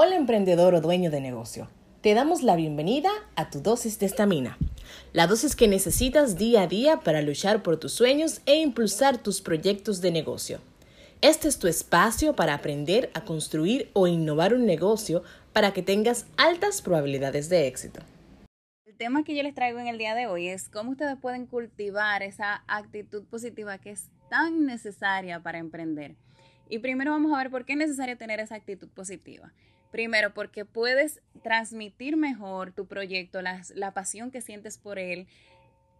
Hola emprendedor o dueño de negocio. Te damos la bienvenida a tu dosis de estamina. La dosis que necesitas día a día para luchar por tus sueños e impulsar tus proyectos de negocio. Este es tu espacio para aprender a construir o innovar un negocio para que tengas altas probabilidades de éxito. El tema que yo les traigo en el día de hoy es cómo ustedes pueden cultivar esa actitud positiva que es tan necesaria para emprender. Y primero vamos a ver por qué es necesario tener esa actitud positiva. Primero, porque puedes transmitir mejor tu proyecto, la, la, pasión que sientes por él,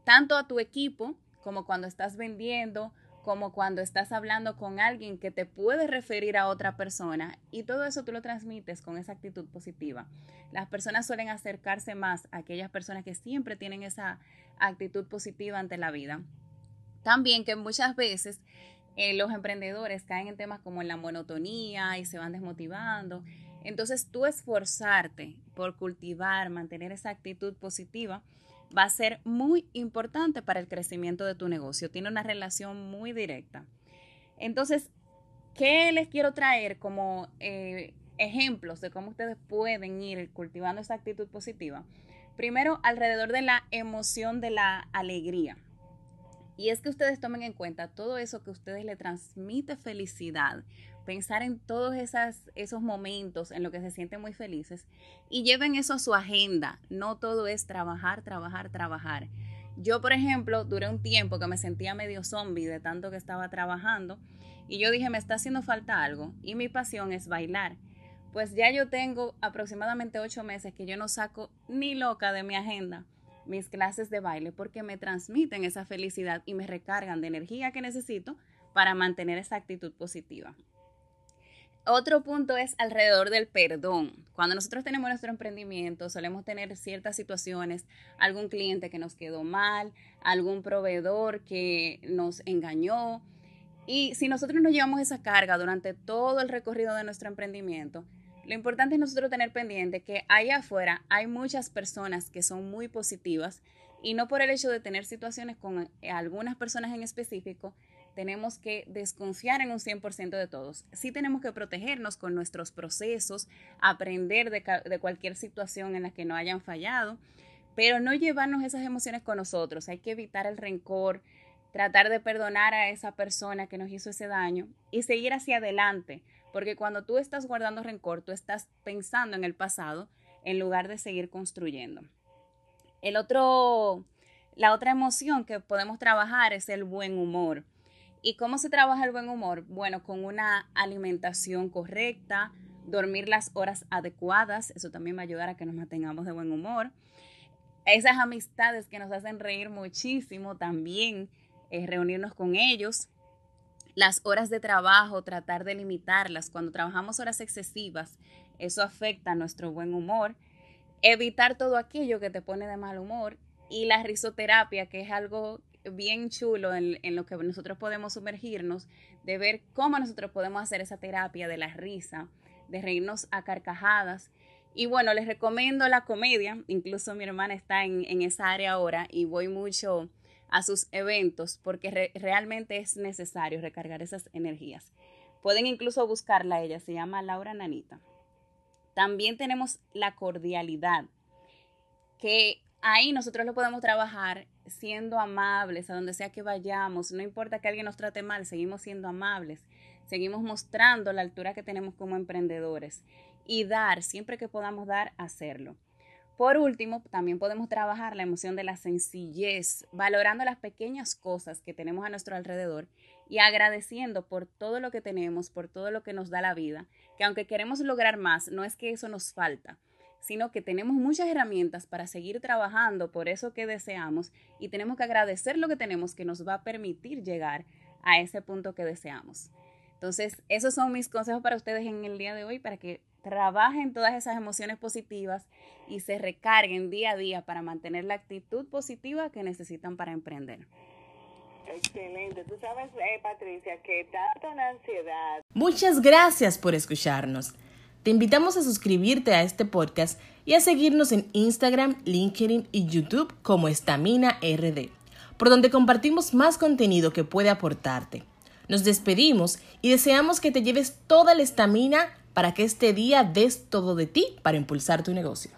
tanto a tu equipo como cuando estás vendiendo, como cuando estás hablando con alguien que te puede referir a otra persona. Y todo eso tú lo transmites con esa actitud positiva. Las personas suelen acercarse más a aquellas personas que siempre tienen esa actitud positiva ante la vida. También que muchas veces eh, los emprendedores caen en temas como la monotonía y se van desmotivando entonces, tú esforzarte por cultivar, mantener esa actitud positiva, va a ser muy importante para el crecimiento de tu negocio. Tiene una relación muy directa. Entonces, ¿qué les quiero traer como eh, ejemplos de cómo ustedes pueden ir cultivando esa actitud positiva? Primero, alrededor de la emoción de la alegría. Y es que ustedes tomen en cuenta todo eso que ustedes le transmite felicidad, pensar en todos esas, esos momentos en los que se sienten muy felices y lleven eso a su agenda. No todo es trabajar, trabajar, trabajar. Yo, por ejemplo, duré un tiempo que me sentía medio zombie de tanto que estaba trabajando y yo dije, me está haciendo falta algo y mi pasión es bailar. Pues ya yo tengo aproximadamente ocho meses que yo no saco ni loca de mi agenda mis clases de baile porque me transmiten esa felicidad y me recargan de energía que necesito para mantener esa actitud positiva. Otro punto es alrededor del perdón. Cuando nosotros tenemos nuestro emprendimiento, solemos tener ciertas situaciones, algún cliente que nos quedó mal, algún proveedor que nos engañó. Y si nosotros nos llevamos esa carga durante todo el recorrido de nuestro emprendimiento, lo importante es nosotros tener pendiente que allá afuera hay muchas personas que son muy positivas y no por el hecho de tener situaciones con algunas personas en específico, tenemos que desconfiar en un 100% de todos. Sí tenemos que protegernos con nuestros procesos, aprender de, cualquier situación en la que no hayan fallado, pero no llevarnos esas emociones con nosotros. Hay que evitar el rencor, tratar de perdonar a esa persona que nos hizo ese daño y seguir hacia adelante, porque cuando tú estás guardando rencor, tú estás pensando en el pasado en lugar de seguir construyendo. El otro, la otra emoción que podemos trabajar es el buen humor. ¿Y cómo se trabaja el buen humor? Bueno, con una alimentación correcta, dormir las horas adecuadas, eso también va a ayudar a que nos mantengamos de buen humor. Esas amistades que nos hacen reír muchísimo también, es reunirnos con ellos. Las horas de trabajo, tratar de limitarlas. Cuando trabajamos horas excesivas, eso afecta nuestro buen humor. Evitar todo aquello que te pone de mal humor. Y la risoterapia, que es algo bien chulo en, lo que nosotros podemos sumergirnos, de ver cómo nosotros podemos hacer esa terapia de la risa, de reírnos a carcajadas. Y bueno, les recomiendo la comedia, incluso mi hermana está en, esa área ahora y voy mucho a sus eventos porque realmente es necesario recargar esas energías. Pueden incluso buscarla, ella se llama Laura Nanita. También tenemos la cordialidad, que ahí nosotros lo podemos trabajar siendo amables a donde sea que vayamos. No importa que alguien nos trate mal, seguimos siendo amables. Seguimos mostrando la altura que tenemos como emprendedores y dar, siempre que podamos dar, hacerlo. Por último, también podemos trabajar la emoción de la sencillez, valorando las pequeñas cosas que tenemos a nuestro alrededor y agradeciendo por todo lo que tenemos, por todo lo que nos da la vida, que aunque queremos lograr más, no es que eso nos falta, sino que tenemos muchas herramientas para seguir trabajando por eso que deseamos y tenemos que agradecer lo que tenemos que nos va a permitir llegar a ese punto que deseamos. Entonces, esos son mis consejos para ustedes en el día de hoy, para que trabajen todas esas emociones positivas y se recarguen día a día para mantener la actitud positiva que necesitan para emprender. Excelente. Tú sabes, eh, Patricia, que tanto la ansiedad. Muchas gracias por escucharnos. Te invitamos a suscribirte a este podcast y a seguirnos en Instagram, LinkedIn y YouTube como Estamina RD, por donde compartimos más contenido que puede aportarte. Nos despedimos y deseamos que te lleves toda la estamina para que este día des todo de ti para impulsar tu negocio.